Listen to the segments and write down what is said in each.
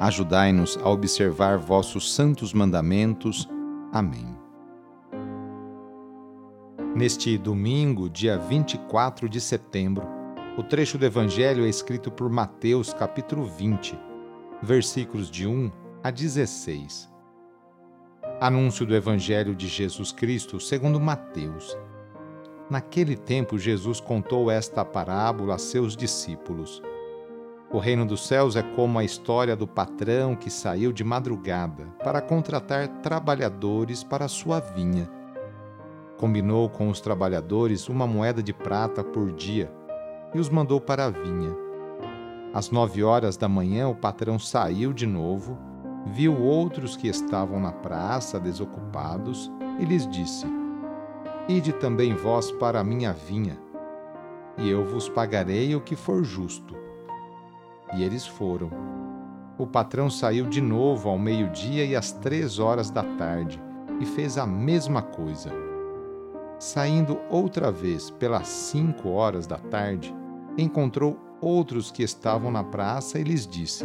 Ajudai-nos a observar vossos santos mandamentos. Amém. Neste domingo, dia 24 de setembro, o trecho do Evangelho é escrito por Mateus, capítulo 20, versículos de 1 a 16. Anúncio do Evangelho de Jesus Cristo segundo Mateus. Naquele tempo, Jesus contou esta parábola a seus discípulos. O reino dos céus é como a história do patrão que saiu de madrugada para contratar trabalhadores para sua vinha. Combinou com os trabalhadores uma moeda de prata por dia e os mandou para a vinha. Às nove horas da manhã, o patrão saiu de novo, viu outros que estavam na praça desocupados e lhes disse: Ide também vós para a minha vinha, e eu vos pagarei o que for justo. E eles foram. O patrão saiu de novo ao meio-dia e às três horas da tarde e fez a mesma coisa. Saindo outra vez pelas cinco horas da tarde, encontrou outros que estavam na praça e lhes disse: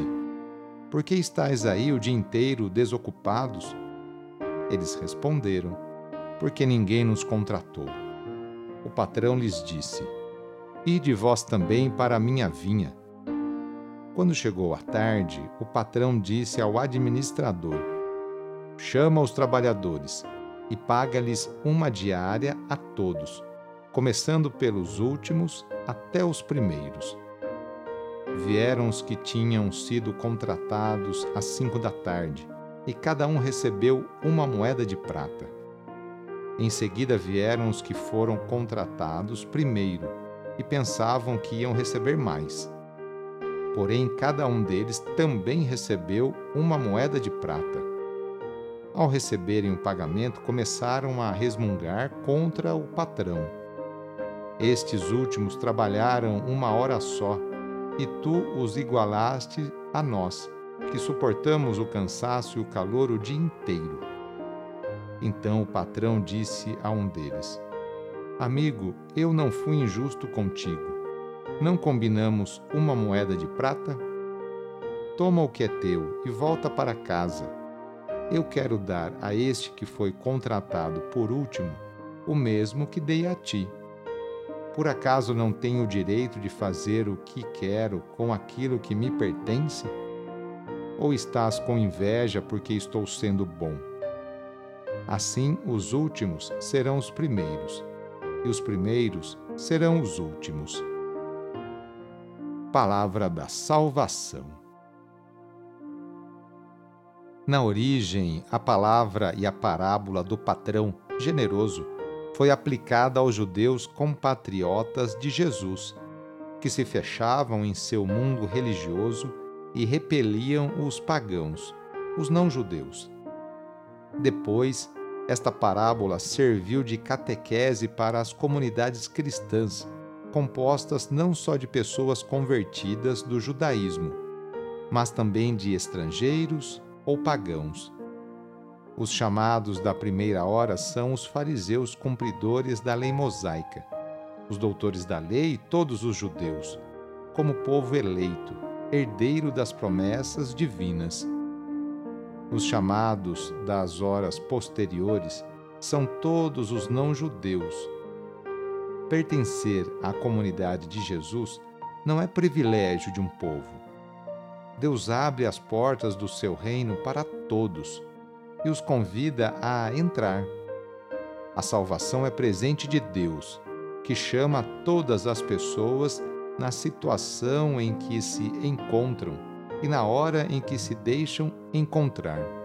Por que estáis aí o dia inteiro desocupados? Eles responderam: Porque ninguém nos contratou. O patrão lhes disse: Ide vós também para a minha vinha quando chegou a tarde, o patrão disse ao administrador: Chama os trabalhadores e paga-lhes uma diária a todos, começando pelos últimos até os primeiros. Vieram os que tinham sido contratados às cinco da tarde, e cada um recebeu uma moeda de prata. Em seguida vieram os que foram contratados primeiro e pensavam que iam receber mais Porém, cada um deles também recebeu uma moeda de prata. Ao receberem o pagamento, começaram a resmungar contra o patrão. Estes últimos trabalharam uma hora só, e tu os igualaste a nós, que suportamos o cansaço e o calor o dia inteiro. Então o patrão disse a um deles: Amigo, eu não fui injusto contigo não combinamos uma moeda de prata? Toma o que é teu e volta para casa. Eu quero dar a este que foi contratado por último o mesmo que dei a ti. Por acaso não tenho o direito de fazer o que quero com aquilo que me pertence? Ou estás com inveja porque estou sendo bom? Assim, os últimos serão os primeiros, e os primeiros serão os últimos palavra da salvação. Na origem, a palavra e a parábola do patrão generoso foi aplicada aos judeus compatriotas de Jesus, que se fechavam em seu mundo religioso e repeliam os pagãos, os não-judeus. Depois, esta parábola serviu de catequese para as comunidades cristãs compostas não só de pessoas convertidas do judaísmo, mas também de estrangeiros ou pagãos. Os chamados da primeira hora são os fariseus cumpridores da lei mosaica, os doutores da lei e todos os judeus, como povo eleito, herdeiro das promessas divinas. Os chamados das horas posteriores são todos os não-judeus, Pertencer à comunidade de Jesus não é privilégio de um povo. Deus abre as portas do seu reino para todos, e os convida a entrar. A salvação é presente de Deus, que chama todas as pessoas na situação em que se encontram e na hora em que se deixam encontrar.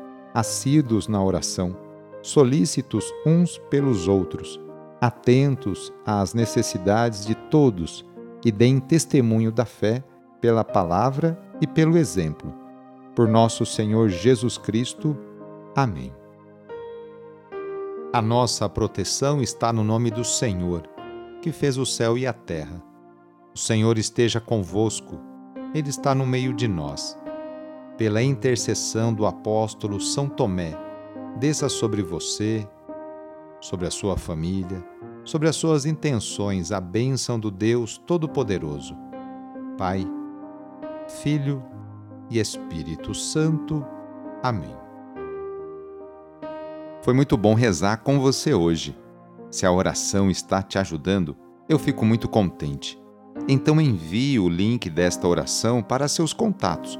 assíduos na oração, solícitos uns pelos outros, atentos às necessidades de todos e deem testemunho da fé pela palavra e pelo exemplo. Por nosso Senhor Jesus Cristo. Amém. A nossa proteção está no nome do Senhor, que fez o céu e a terra. O Senhor esteja convosco, Ele está no meio de nós pela intercessão do apóstolo São Tomé, desça sobre você, sobre a sua família, sobre as suas intenções a bênção do Deus Todo-Poderoso. Pai, Filho e Espírito Santo. Amém. Foi muito bom rezar com você hoje. Se a oração está te ajudando, eu fico muito contente. Então envie o link desta oração para seus contatos